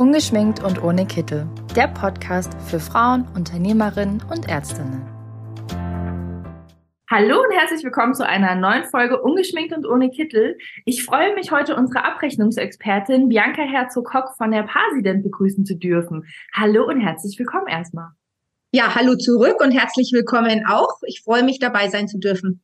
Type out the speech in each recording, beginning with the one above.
Ungeschminkt und ohne Kittel. Der Podcast für Frauen, Unternehmerinnen und Ärztinnen. Hallo und herzlich willkommen zu einer neuen Folge Ungeschminkt und ohne Kittel. Ich freue mich heute unsere Abrechnungsexpertin Bianca Herzog-Hock von der Pasident begrüßen zu dürfen. Hallo und herzlich willkommen erstmal. Ja, hallo zurück und herzlich willkommen auch. Ich freue mich dabei sein zu dürfen.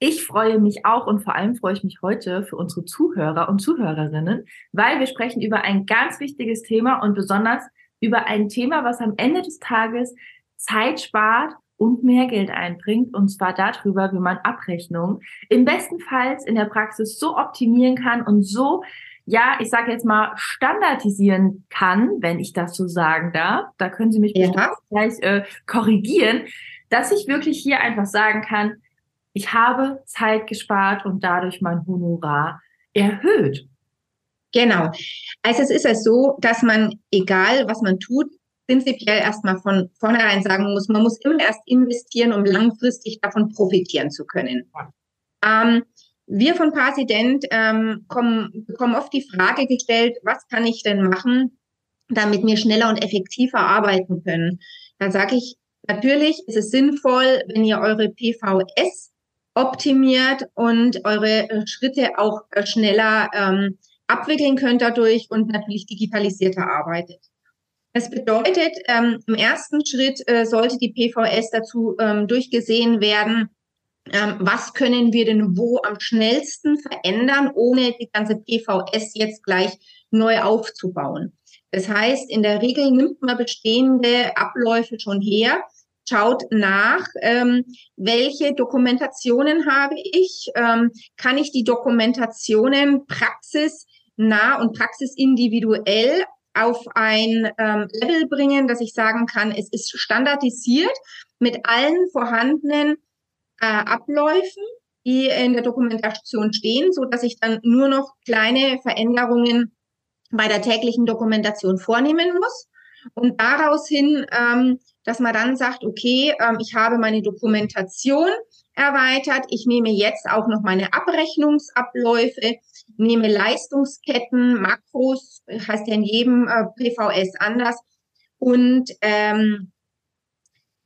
Ich freue mich auch und vor allem freue ich mich heute für unsere Zuhörer und Zuhörerinnen, weil wir sprechen über ein ganz wichtiges Thema und besonders über ein Thema, was am Ende des Tages Zeit spart und mehr Geld einbringt, und zwar darüber, wie man Abrechnungen im besten Fall in der Praxis so optimieren kann und so, ja, ich sage jetzt mal, standardisieren kann, wenn ich das so sagen darf. Da können Sie mich ja. gleich äh, korrigieren, dass ich wirklich hier einfach sagen kann, ich habe Zeit gespart und dadurch mein Honorar erhöht. Genau. Also es ist ja so, dass man, egal was man tut, prinzipiell erstmal von vornherein sagen muss, man muss immer erst investieren, um langfristig davon profitieren zu können. Ähm, wir von Pasident ähm, kommen, bekommen oft die Frage gestellt, was kann ich denn machen, damit wir schneller und effektiver arbeiten können? Da sage ich, natürlich ist es sinnvoll, wenn ihr eure PVS optimiert und eure Schritte auch äh, schneller ähm, abwickeln könnt dadurch und natürlich digitalisierter arbeitet. Das bedeutet, ähm, im ersten Schritt äh, sollte die PVS dazu ähm, durchgesehen werden, ähm, was können wir denn wo am schnellsten verändern, ohne die ganze PVS jetzt gleich neu aufzubauen. Das heißt, in der Regel nimmt man bestehende Abläufe schon her schaut nach, ähm, welche Dokumentationen habe ich, ähm, kann ich die Dokumentationen praxisnah und praxisindividuell auf ein ähm, Level bringen, dass ich sagen kann, es ist standardisiert mit allen vorhandenen äh, Abläufen, die in der Dokumentation stehen, so dass ich dann nur noch kleine Veränderungen bei der täglichen Dokumentation vornehmen muss und daraus hin ähm, dass man dann sagt, okay, ähm, ich habe meine Dokumentation erweitert, ich nehme jetzt auch noch meine Abrechnungsabläufe, nehme Leistungsketten, Makros, heißt ja in jedem äh, PVS anders und ähm,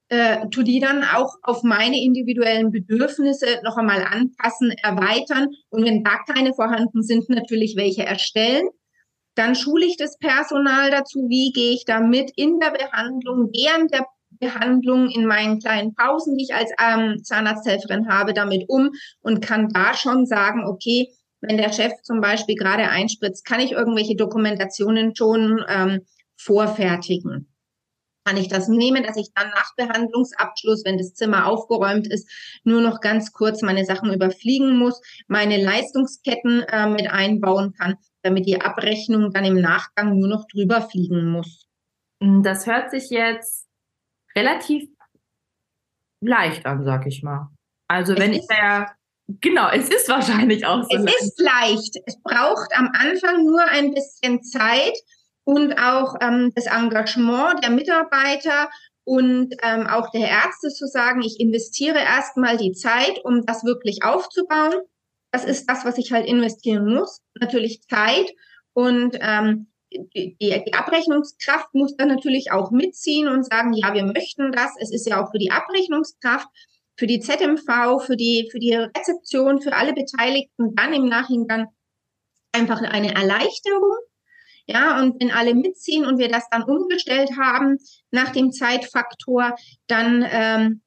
äh, tu die dann auch auf meine individuellen Bedürfnisse noch einmal anpassen, erweitern. Und wenn da keine vorhanden sind, natürlich welche erstellen dann schule ich das Personal dazu, wie gehe ich damit in der Behandlung, während der Behandlung, in meinen kleinen Pausen, die ich als ähm, Zahnarzthelferin habe, damit um und kann da schon sagen, okay, wenn der Chef zum Beispiel gerade einspritzt, kann ich irgendwelche Dokumentationen schon ähm, vorfertigen. Kann ich das nehmen, dass ich dann nach Behandlungsabschluss, wenn das Zimmer aufgeräumt ist, nur noch ganz kurz meine Sachen überfliegen muss, meine Leistungsketten äh, mit einbauen kann damit die Abrechnung dann im Nachgang nur noch drüber fliegen muss. Mm, das hört sich jetzt relativ leicht an, sag ich mal. Also wenn ich da Genau, es ist wahrscheinlich auch so. Es leicht. ist leicht. Es braucht am Anfang nur ein bisschen Zeit und auch ähm, das Engagement der Mitarbeiter und ähm, auch der Ärzte zu sagen, ich investiere erstmal die Zeit, um das wirklich aufzubauen. Das ist das, was ich halt investieren muss. Natürlich Zeit und ähm, die, die Abrechnungskraft muss dann natürlich auch mitziehen und sagen, ja, wir möchten das. Es ist ja auch für die Abrechnungskraft, für die ZMV, für die, für die Rezeption, für alle Beteiligten dann im Nachhinein einfach eine Erleichterung. Ja, und wenn alle mitziehen und wir das dann umgestellt haben nach dem Zeitfaktor, dann ähm,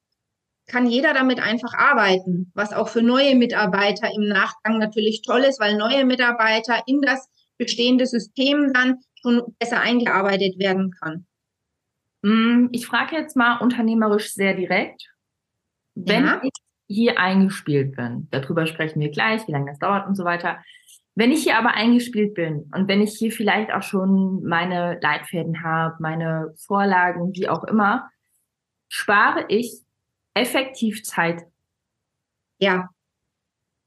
kann jeder damit einfach arbeiten, was auch für neue Mitarbeiter im Nachgang natürlich toll ist, weil neue Mitarbeiter in das bestehende System dann schon besser eingearbeitet werden kann. Hm, ich frage jetzt mal unternehmerisch sehr direkt. Wenn ja. ich hier eingespielt bin, darüber sprechen wir gleich, wie lange das dauert und so weiter. Wenn ich hier aber eingespielt bin und wenn ich hier vielleicht auch schon meine Leitfäden habe, meine Vorlagen, wie auch immer, spare ich effektiv Zeit. Ja.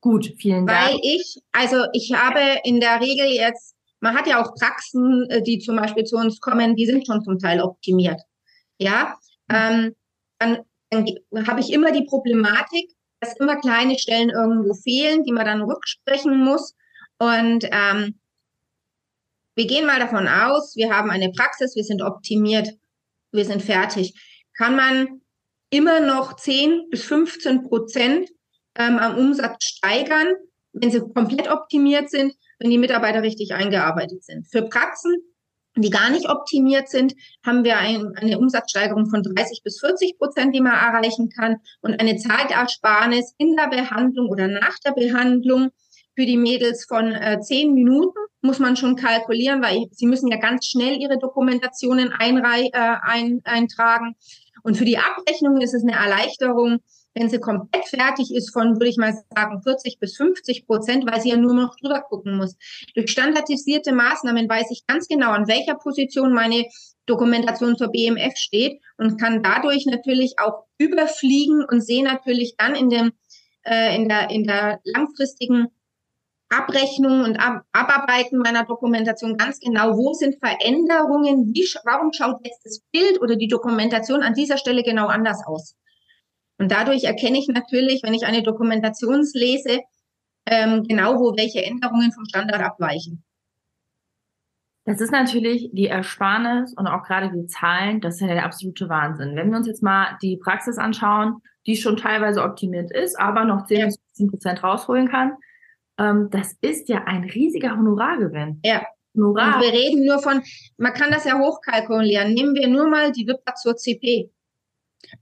Gut, vielen Dank. Weil ich, also ich habe in der Regel jetzt, man hat ja auch Praxen, äh, die zum Beispiel zu uns kommen, die sind schon zum Teil optimiert. Ja, ähm, dann, dann habe ich immer die Problematik, dass immer kleine Stellen irgendwo fehlen, die man dann rücksprechen muss. Und ähm, wir gehen mal davon aus, wir haben eine Praxis, wir sind optimiert, wir sind fertig. Kann man immer noch 10 bis 15 Prozent ähm, am Umsatz steigern, wenn sie komplett optimiert sind, wenn die Mitarbeiter richtig eingearbeitet sind. Für Praxen, die gar nicht optimiert sind, haben wir ein, eine Umsatzsteigerung von 30 bis 40 Prozent, die man erreichen kann und eine Zeitersparnis in der Behandlung oder nach der Behandlung für die Mädels von äh, zehn Minuten muss man schon kalkulieren, weil sie müssen ja ganz schnell ihre Dokumentationen einrei äh, ein, eintragen. Und für die Abrechnung ist es eine Erleichterung, wenn sie komplett fertig ist, von, würde ich mal sagen, 40 bis 50 Prozent, weil sie ja nur noch drüber gucken muss. Durch standardisierte Maßnahmen weiß ich ganz genau, an welcher Position meine Dokumentation zur BMF steht und kann dadurch natürlich auch überfliegen und sehe natürlich dann in dem, äh, in der, in der langfristigen Abrechnung und Ab Abarbeiten meiner Dokumentation ganz genau, wo sind Veränderungen, wie, warum schaut jetzt das Bild oder die Dokumentation an dieser Stelle genau anders aus. Und dadurch erkenne ich natürlich, wenn ich eine Dokumentation lese, ähm, genau, wo welche Änderungen vom Standard abweichen. Das ist natürlich die Ersparnis und auch gerade die Zahlen, das ist ja der absolute Wahnsinn. Wenn wir uns jetzt mal die Praxis anschauen, die schon teilweise optimiert ist, aber noch 10 bis 15 Prozent rausholen kann, ähm, das ist ja ein riesiger Honorargewinn. Ja. Honorar. Und wir reden nur von, man kann das ja hochkalkulieren. Nehmen wir nur mal die WIPA zur CP.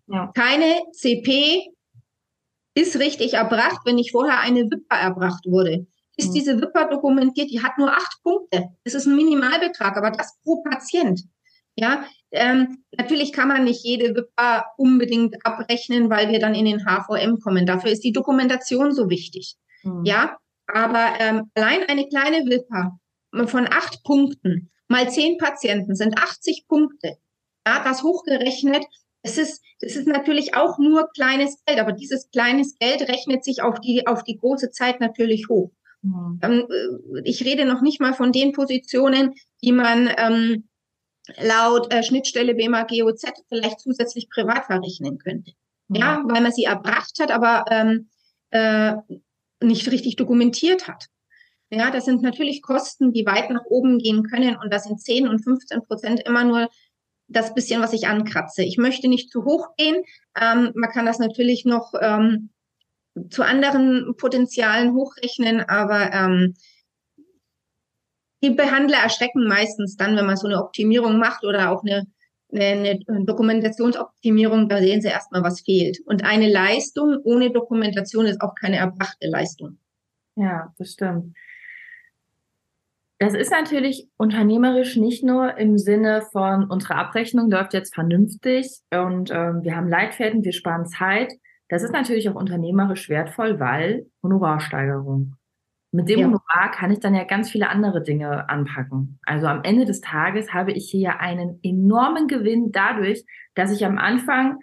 Ja. Keine CP ist richtig erbracht, wenn nicht vorher eine Wipper erbracht wurde. Ist mhm. diese Wipper dokumentiert, die hat nur acht Punkte. Das ist ein Minimalbetrag, aber das pro Patient. Ja, ähm, natürlich kann man nicht jede Wipper unbedingt abrechnen, weil wir dann in den HVM kommen. Dafür ist die Dokumentation so wichtig. Mhm. Ja, aber ähm, allein eine kleine Wipper von acht Punkten mal zehn Patienten sind 80 Punkte. Ja, das hochgerechnet es ist, es ist natürlich auch nur kleines Geld, aber dieses kleines Geld rechnet sich auf die, auf die große Zeit natürlich hoch. Mhm. Ähm, äh, ich rede noch nicht mal von den Positionen, die man ähm, laut äh, Schnittstelle BMA GOZ vielleicht zusätzlich privat verrechnen könnte. Mhm. Ja, weil man sie erbracht hat, aber ähm, äh, nicht richtig dokumentiert hat. Ja, das sind natürlich Kosten, die weit nach oben gehen können und das sind 10 und 15 Prozent immer nur das bisschen, was ich ankratze. Ich möchte nicht zu hoch gehen. Ähm, man kann das natürlich noch ähm, zu anderen Potenzialen hochrechnen, aber ähm, die Behandler erschrecken meistens dann, wenn man so eine Optimierung macht oder auch eine, eine, eine Dokumentationsoptimierung, da sehen sie erstmal, was fehlt. Und eine Leistung ohne Dokumentation ist auch keine erbrachte Leistung. Ja, das stimmt. Das ist natürlich unternehmerisch nicht nur im Sinne von unsere Abrechnung läuft jetzt vernünftig und ähm, wir haben Leitfäden, wir sparen Zeit. Das ist natürlich auch unternehmerisch wertvoll, weil Honorarsteigerung. Mit dem ja. Honorar kann ich dann ja ganz viele andere Dinge anpacken. Also am Ende des Tages habe ich hier ja einen enormen Gewinn dadurch, dass ich am Anfang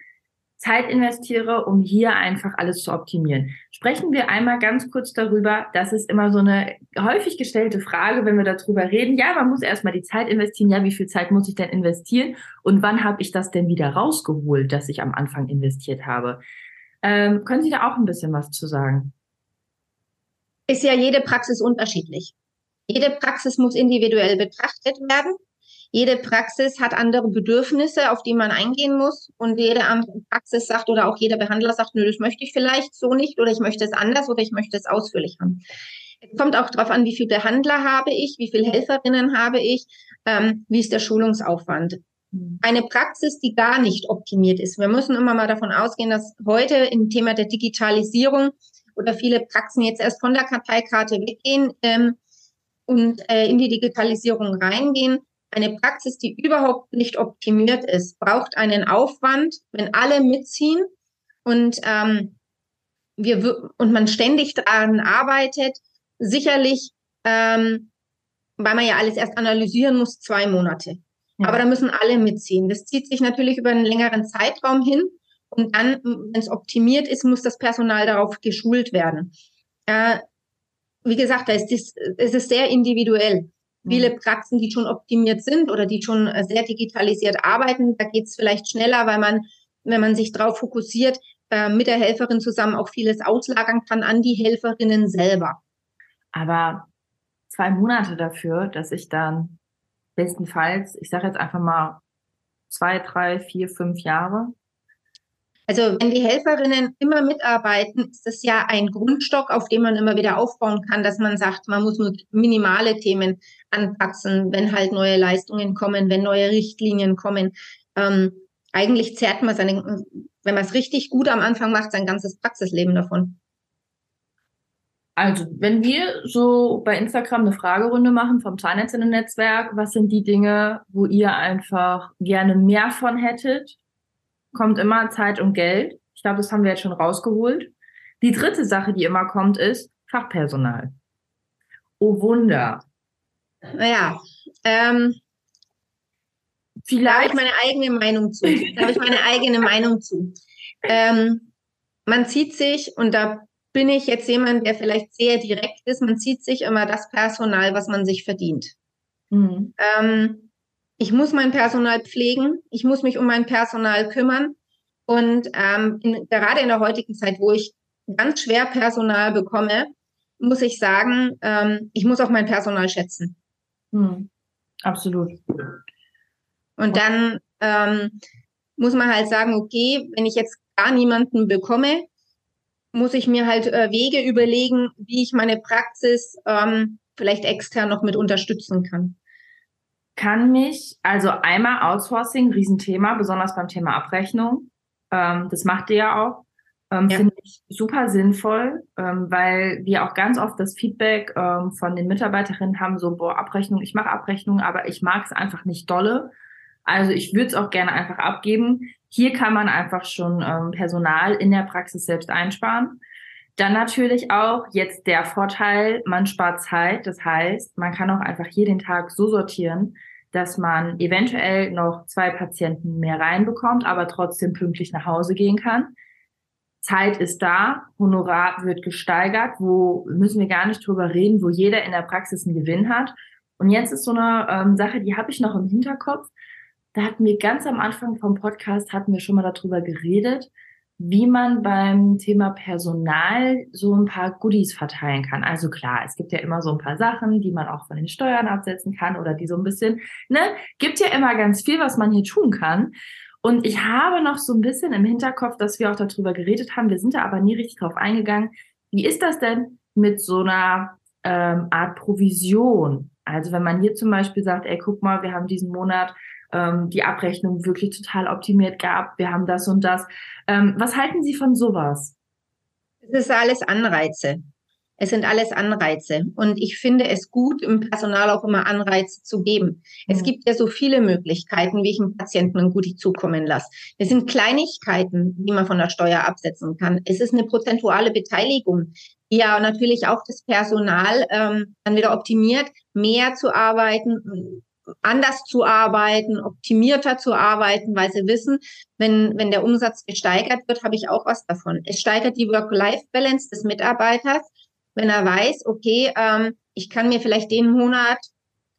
Zeit investiere, um hier einfach alles zu optimieren. Sprechen wir einmal ganz kurz darüber, das ist immer so eine häufig gestellte Frage, wenn wir darüber reden. Ja, man muss erstmal die Zeit investieren. Ja, wie viel Zeit muss ich denn investieren? Und wann habe ich das denn wieder rausgeholt, dass ich am Anfang investiert habe? Ähm, können Sie da auch ein bisschen was zu sagen? Ist ja jede Praxis unterschiedlich. Jede Praxis muss individuell betrachtet werden. Jede Praxis hat andere Bedürfnisse, auf die man eingehen muss. Und jede andere Praxis sagt oder auch jeder Behandler sagt, nö, das möchte ich vielleicht so nicht oder ich möchte es anders oder ich möchte es ausführlich haben. Es kommt auch darauf an, wie viele Behandler habe ich, wie viele Helferinnen habe ich, ähm, wie ist der Schulungsaufwand. Eine Praxis, die gar nicht optimiert ist. Wir müssen immer mal davon ausgehen, dass heute im Thema der Digitalisierung oder viele Praxen jetzt erst von der Karteikarte weggehen ähm, und äh, in die Digitalisierung reingehen. Eine Praxis, die überhaupt nicht optimiert ist, braucht einen Aufwand, wenn alle mitziehen und ähm, wir und man ständig daran arbeitet, sicherlich, ähm, weil man ja alles erst analysieren muss, zwei Monate. Ja. Aber da müssen alle mitziehen. Das zieht sich natürlich über einen längeren Zeitraum hin. Und dann, wenn es optimiert ist, muss das Personal darauf geschult werden. Äh, wie gesagt, da ist das, es ist sehr individuell. Viele mhm. Praxen, die schon optimiert sind oder die schon äh, sehr digitalisiert arbeiten, da geht es vielleicht schneller, weil man, wenn man sich darauf fokussiert, äh, mit der Helferin zusammen auch vieles auslagern kann an die Helferinnen selber. Aber zwei Monate dafür, dass ich dann bestenfalls, ich sage jetzt einfach mal zwei, drei, vier, fünf Jahre? Also wenn die Helferinnen immer mitarbeiten, ist das ja ein Grundstock, auf dem man immer wieder aufbauen kann, dass man sagt, man muss nur minimale Themen anpassen, wenn halt neue Leistungen kommen, wenn neue Richtlinien kommen. Ähm, eigentlich zerrt man seine, wenn man es richtig gut am Anfang macht, sein ganzes Praxisleben davon. Also, wenn wir so bei Instagram eine Fragerunde machen vom Zahnärztinnen-Netzwerk, was sind die Dinge, wo ihr einfach gerne mehr von hättet? Kommt immer Zeit und Geld. Ich glaube, das haben wir jetzt schon rausgeholt. Die dritte Sache, die immer kommt, ist Fachpersonal. Oh Wunder. Naja, ähm, Vielleicht. Da habe ich meine eigene Meinung zu. Da habe ich meine eigene Meinung zu. Ähm, man zieht sich, und da bin ich jetzt jemand, der vielleicht sehr direkt ist, man zieht sich immer das Personal, was man sich verdient. Mhm. Ähm, ich muss mein Personal pflegen, ich muss mich um mein Personal kümmern. Und ähm, in, gerade in der heutigen Zeit, wo ich ganz schwer Personal bekomme, muss ich sagen, ähm, ich muss auch mein Personal schätzen. Mhm. Absolut. Und dann ähm, muss man halt sagen, okay, wenn ich jetzt gar niemanden bekomme, muss ich mir halt äh, Wege überlegen, wie ich meine Praxis ähm, vielleicht extern noch mit unterstützen kann. Kann mich, also einmal Outsourcing, Riesenthema, besonders beim Thema Abrechnung. Ähm, das macht ihr ja auch. Ähm, ja. Finde ich super sinnvoll, ähm, weil wir auch ganz oft das Feedback ähm, von den Mitarbeiterinnen haben, so, boah, Abrechnung, ich mache Abrechnung, aber ich mag es einfach nicht dolle. Also ich würde es auch gerne einfach abgeben. Hier kann man einfach schon ähm, Personal in der Praxis selbst einsparen. Dann natürlich auch jetzt der Vorteil, man spart Zeit. Das heißt, man kann auch einfach hier den Tag so sortieren, dass man eventuell noch zwei Patienten mehr reinbekommt, aber trotzdem pünktlich nach Hause gehen kann. Zeit ist da, Honorar wird gesteigert, wo müssen wir gar nicht drüber reden, wo jeder in der Praxis einen Gewinn hat. Und jetzt ist so eine ähm, Sache, die habe ich noch im Hinterkopf da hatten wir ganz am Anfang vom Podcast, hatten wir schon mal darüber geredet, wie man beim Thema Personal so ein paar Goodies verteilen kann. Also klar, es gibt ja immer so ein paar Sachen, die man auch von den Steuern absetzen kann oder die so ein bisschen, ne, gibt ja immer ganz viel, was man hier tun kann. Und ich habe noch so ein bisschen im Hinterkopf, dass wir auch darüber geredet haben. Wir sind da aber nie richtig drauf eingegangen. Wie ist das denn mit so einer ähm, Art Provision? Also wenn man hier zum Beispiel sagt, ey, guck mal, wir haben diesen Monat ähm, die Abrechnung wirklich total optimiert gab. Wir haben das und das. Ähm, was halten Sie von sowas? Es ist alles Anreize. Es sind alles Anreize. Und ich finde es gut, im Personal auch immer Anreize zu geben. Es gibt ja so viele Möglichkeiten, wie ich einem Patienten ein Gute zukommen lasse. Es sind Kleinigkeiten, die man von der Steuer absetzen kann. Es ist eine prozentuale Beteiligung, die ja natürlich auch das Personal ähm, dann wieder optimiert, mehr zu arbeiten, anders zu arbeiten, optimierter zu arbeiten, weil sie wissen, wenn, wenn der Umsatz gesteigert wird, habe ich auch was davon. Es steigert die Work-Life-Balance des Mitarbeiters, wenn er weiß, okay, ähm, ich kann mir vielleicht den Monat,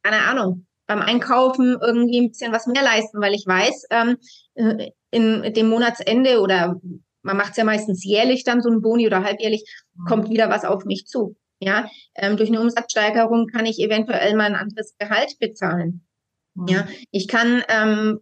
keine Ahnung, beim Einkaufen irgendwie ein bisschen was mehr leisten, weil ich weiß, ähm, äh, in dem Monatsende oder man macht es ja meistens jährlich dann so ein Boni oder halbjährlich, kommt wieder was auf mich zu. Ja, ähm, durch eine Umsatzsteigerung kann ich eventuell mal ein anderes Gehalt bezahlen. Mhm. Ja, ich kann ähm,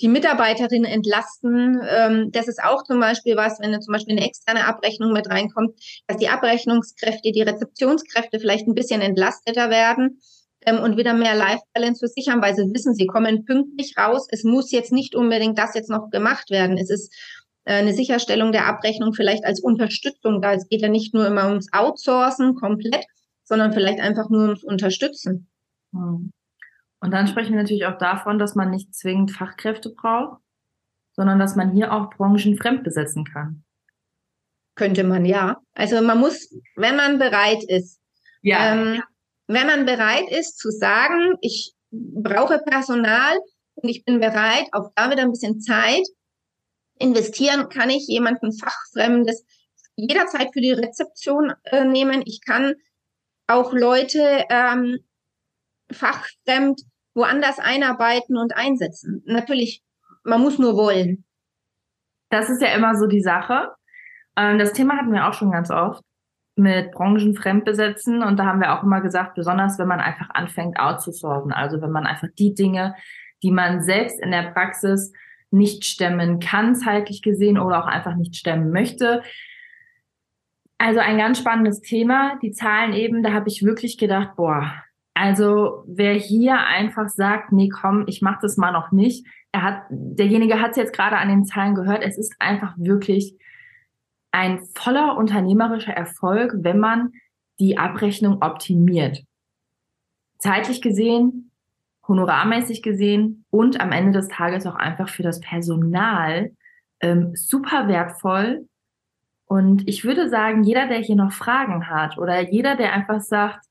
die Mitarbeiterin entlasten. Ähm, das ist auch zum Beispiel was, wenn zum Beispiel eine externe Abrechnung mit reinkommt, dass die Abrechnungskräfte, die Rezeptionskräfte vielleicht ein bisschen entlasteter werden ähm, und wieder mehr Life-Balance für sich haben, weil sie wissen, sie kommen pünktlich raus. Es muss jetzt nicht unbedingt das jetzt noch gemacht werden. Es ist eine Sicherstellung der Abrechnung vielleicht als Unterstützung da. Es geht ja nicht nur immer ums Outsourcen komplett, sondern vielleicht einfach nur ums Unterstützen. Hm. Und dann sprechen wir natürlich auch davon, dass man nicht zwingend Fachkräfte braucht, sondern dass man hier auch Branchen fremd besetzen kann. Könnte man, ja. Also man muss, wenn man bereit ist, ja. Ähm, wenn man bereit ist zu sagen, ich brauche Personal und ich bin bereit, auch da wieder ein bisschen Zeit investieren, kann ich jemanden Fachfremdes jederzeit für die Rezeption äh, nehmen. Ich kann auch Leute ähm, fachfremd woanders einarbeiten und einsetzen. Natürlich, man muss nur wollen. Das ist ja immer so die Sache. Ähm, das Thema hatten wir auch schon ganz oft. mit Branchen fremdbesetzen und da haben wir auch immer gesagt, besonders wenn man einfach anfängt outzusourcen, also wenn man einfach die Dinge, die man selbst in der Praxis nicht stemmen kann, zeitlich gesehen, oder auch einfach nicht stemmen möchte. Also ein ganz spannendes Thema. Die Zahlen eben, da habe ich wirklich gedacht, boah, also wer hier einfach sagt, nee, komm, ich mache das mal noch nicht, er hat, derjenige hat es jetzt gerade an den Zahlen gehört, es ist einfach wirklich ein voller unternehmerischer Erfolg, wenn man die Abrechnung optimiert. Zeitlich gesehen, honorarmäßig gesehen und am Ende des Tages auch einfach für das Personal ähm, super wertvoll. Und ich würde sagen, jeder, der hier noch Fragen hat oder jeder, der einfach sagt,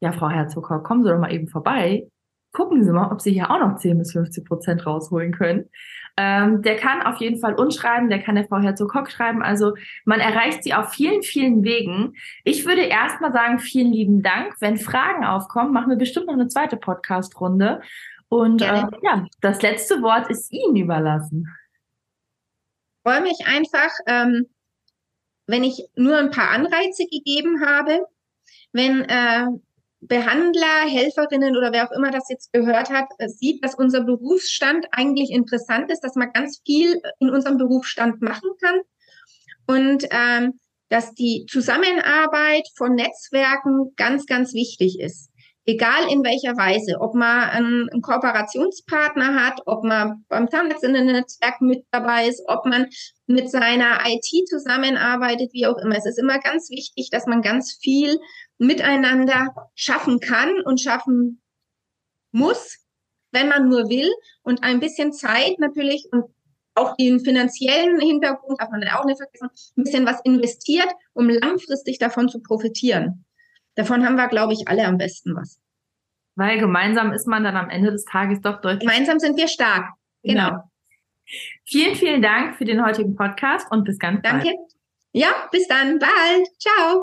ja, Frau Herzog, kommen Sie doch mal eben vorbei, gucken Sie mal, ob Sie hier auch noch 10 bis 50 Prozent rausholen können. Ähm, der kann auf jeden Fall uns schreiben, der kann der Frau Herzog schreiben. Also man erreicht sie auf vielen, vielen Wegen. Ich würde erstmal sagen, vielen lieben Dank. Wenn Fragen aufkommen, machen wir bestimmt noch eine zweite Podcast-Runde. Und äh, ja, das letzte Wort ist Ihnen überlassen. Ich freue mich einfach, ähm, wenn ich nur ein paar Anreize gegeben habe, wenn äh, Behandler, Helferinnen oder wer auch immer das jetzt gehört hat, äh, sieht, dass unser Berufsstand eigentlich interessant ist, dass man ganz viel in unserem Berufsstand machen kann und ähm, dass die Zusammenarbeit von Netzwerken ganz, ganz wichtig ist. Egal in welcher Weise, ob man einen, Kooperationspartner hat, ob man beim Zahnärztinnen-Netzwerk mit dabei ist, ob man mit seiner IT zusammenarbeitet, wie auch immer. Es ist immer ganz wichtig, dass man ganz viel miteinander schaffen kann und schaffen muss, wenn man nur will und ein bisschen Zeit natürlich und auch den finanziellen Hintergrund darf man auch nicht vergessen, ein bisschen was investiert, um langfristig davon zu profitieren. Davon haben wir, glaube ich, alle am besten was. Weil gemeinsam ist man dann am Ende des Tages doch deutlich. Gemeinsam sind wir stark. Genau. genau. Vielen, vielen Dank für den heutigen Podcast und bis ganz Danke. bald. Danke. Ja, bis dann. Bald. Ciao.